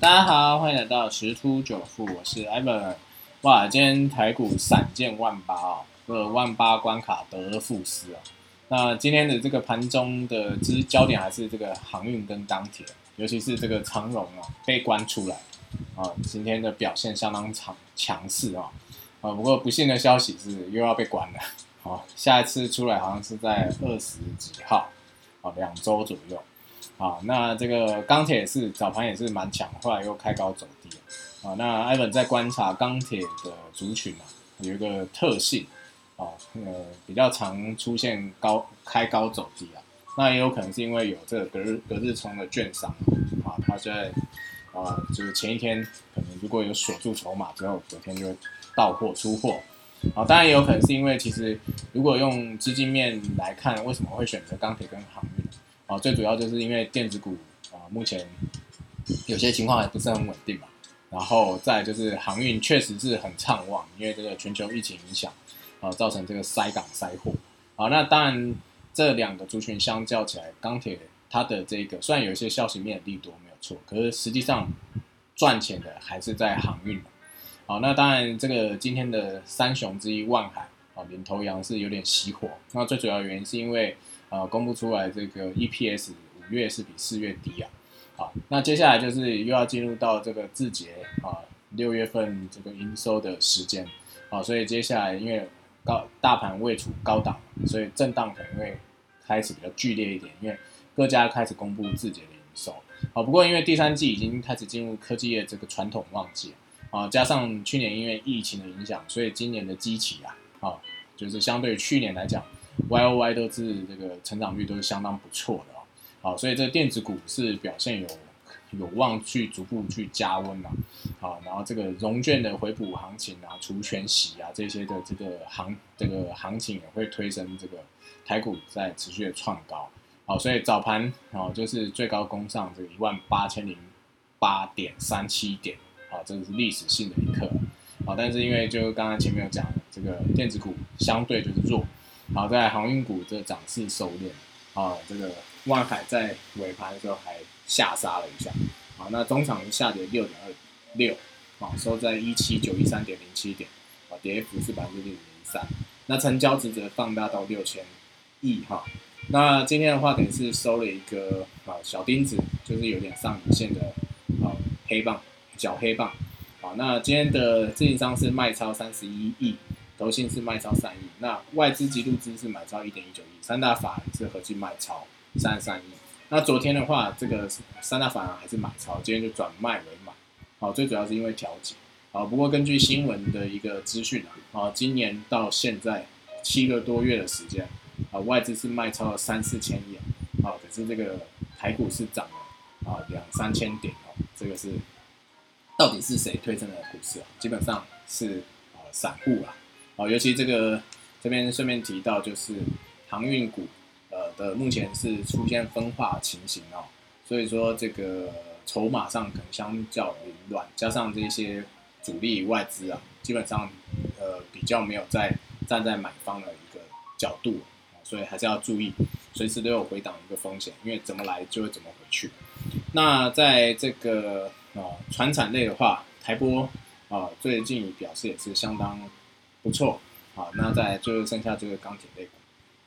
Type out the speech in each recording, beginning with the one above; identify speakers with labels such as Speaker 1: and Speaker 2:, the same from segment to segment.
Speaker 1: 大家好，欢迎来到十突九富，我是 Evan。哇，今天台股闪见万八啊，呃万八关卡得而复失啊。那今天的这个盘中的之焦点还是这个航运跟钢铁，尤其是这个长荣啊被关出来啊，今天的表现相当强强势啊啊。不过不幸的消息是又要被关了，好，下一次出来好像是在二十几号，啊，两周左右。好，那这个钢铁是早盘也是蛮强，后来又开高走低啊。那艾文在观察钢铁的族群啊，有一个特性啊，呃，比较常出现高开高走低啊。那也有可能是因为有这个隔日隔日冲的券商啊，他在啊，就是前一天可能如果有锁住筹码之后，隔天就会到货出货。啊，当然也有可能是因为其实如果用资金面来看，为什么会选择钢铁跟航运？啊，最主要就是因为电子股啊，目前有些情况还不是很稳定嘛。然后再就是航运确实是很畅旺，因为这个全球疫情影响啊，造成这个塞港塞货。好，那当然这两个族群相较起来，钢铁它的这个虽然有一些消息面的利多没有错，可是实际上赚钱的还是在航运。好，那当然这个今天的三雄之一万海啊，领头羊是有点熄火。那最主要原因是因为。呃，公布出来这个 EPS 五月是比四月低啊，好，那接下来就是又要进入到这个字节啊，六月份这个营收的时间，好，所以接下来因为高大盘位处高档，所以震荡可能会开始比较剧烈一点，因为各家开始公布字节的营收，好，不过因为第三季已经开始进入科技业这个传统旺季啊，加上去年因为疫情的影响，所以今年的基期啊，啊，就是相对于去年来讲。Y O Y 都是这个成长率都是相当不错的哦，好，所以这个电子股是表现有有望去逐步去加温嘛，好，然后这个融券的回补行情啊、除权息啊这些的这个行这个行情也会推升这个台股在持续的创高，好，所以早盘哦就是最高攻上这个一万八千零八点三七点，啊，这个是历史性的一刻，好，但是因为就刚刚前面有讲，这个电子股相对就是弱。好，在航运股这涨势收敛，啊，这个万海在尾盘的时候还下杀了一下，啊，那中场下跌六点二六，啊，收在一七九一三点零七点，啊，跌幅是百分之零点零三，那成交值则放大到六千亿哈，那今天的话等于是收了一个啊小钉子，就是有点上影线的啊黑棒，小黑棒，好，那今天的自营商是卖超三十一亿。投信是卖超三亿，那外资及入资是买超一点一九亿，三大法是合计卖超三十三亿。那昨天的话，这个三大法还是买超，今天就转卖为买。好，最主要是因为调节。好，不过根据新闻的一个资讯啊，啊，今年到现在七个多月的时间，啊，外资是卖超了三四千亿，啊，可是这个台股是涨了啊两三千点哦，这个是到底是谁推升的股市啊？基本上是啊散户啊。哦，尤其这个这边顺便提到，就是航运股，呃的目前是出现分化情形哦，所以说这个筹码上可能相较凌乱，加上这些主力外资啊，基本上呃比较没有在站在买方的一个角度，所以还是要注意，随时都有回档一个风险，因为怎么来就会怎么回去。那在这个呃船产类的话，台波啊最近表示也是相当。不错，好，那再就是剩下这个钢铁类股，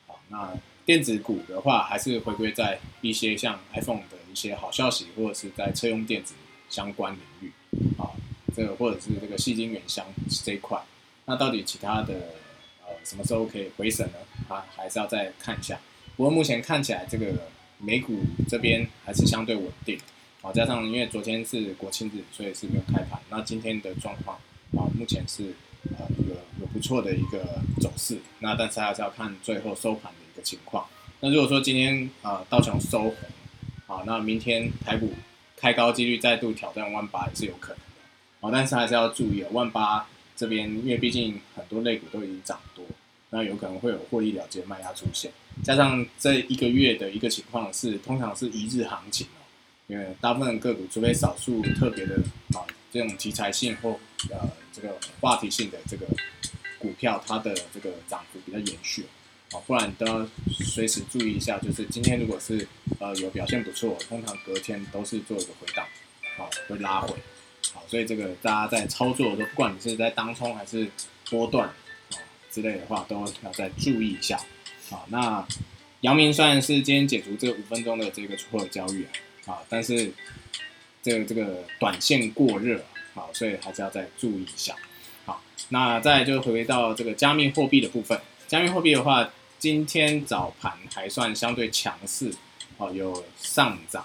Speaker 1: 好，那电子股的话还是回归在一些像 iPhone 的一些好消息，或者是在车用电子相关领域，啊，这个或者是这个细晶元箱这一块，那到底其他的呃什么时候可以回审呢？啊，还是要再看一下。不过目前看起来这个美股这边还是相对稳定，好，加上因为昨天是国庆日，所以是没有开盘。那今天的状况啊，目前是。呃，错的一个走势，那但是还是要看最后收盘的一个情况。那如果说今天啊道琼收红，啊，那明天台股开高几率再度挑战万八也是有可能的。啊，但是还是要注意啊，万八这边因为毕竟很多类股都已经涨多，那有可能会有获利了结卖压出现。加上这一个月的一个情况是，通常是一日行情哦，因为大部分个股除非少数特别的啊这种题材性或呃。这个话题性的这个股票，它的这个涨幅比较延续，啊，不然都要随时注意一下。就是今天如果是呃有表现不错，通常隔天都是做一个回档，啊，会拉回，好，所以这个大家在操作的时候，不管你是在当冲还是波段啊之类的话，都要再注意一下。好，那阳明虽然是今天解除这五分钟的这个出货交易啊，啊，但是这个这个短线过热，好，所以还是要再注意一下。那再就回到这个加密货币的部分，加密货币的话，今天早盘还算相对强势，哦，有上涨，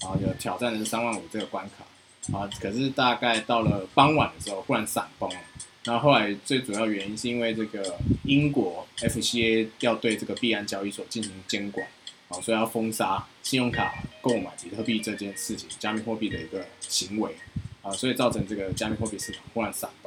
Speaker 1: 啊，有挑战的是三万五这个关卡，啊，可是大概到了傍晚的时候，忽然闪崩了。那后来最主要原因是因为这个英国 FCA 要对这个币安交易所进行监管，啊，所以要封杀信用卡购买比特币这件事情，加密货币的一个行为，啊，所以造成这个加密货币市场忽然闪崩，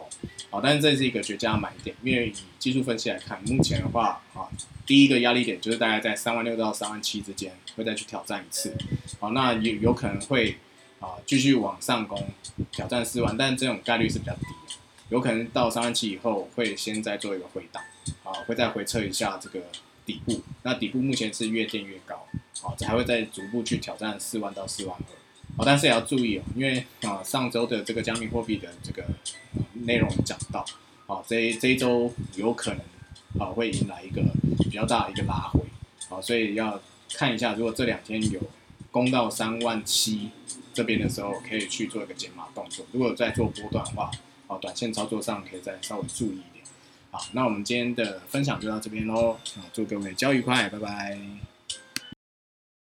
Speaker 1: 好，但是这是一个绝佳买点，因为以技术分析来看，目前的话，啊，第一个压力点就是大概在三万六到三万七之间会再去挑战一次，好，那有有可能会啊继续往上攻挑战四万，但这种概率是比较低。有可能到三万七以后，会先再做一个回档，啊，会再回测一下这个底部。那底部目前是越垫越高，好，才会再逐步去挑战四万到四万二。好，但是也要注意哦，因为啊，上周的这个加密货币的这个内容讲到，好，这这一周有可能啊会迎来一个比较大的一个拉回，好，所以要看一下，如果这两天有攻到三万七这边的时候，可以去做一个减码动作。如果在做波段的话，好，短线操作上可以再稍微注意一点。好，那我们今天的分享就到这边喽。啊，祝各位交易愉快，拜拜。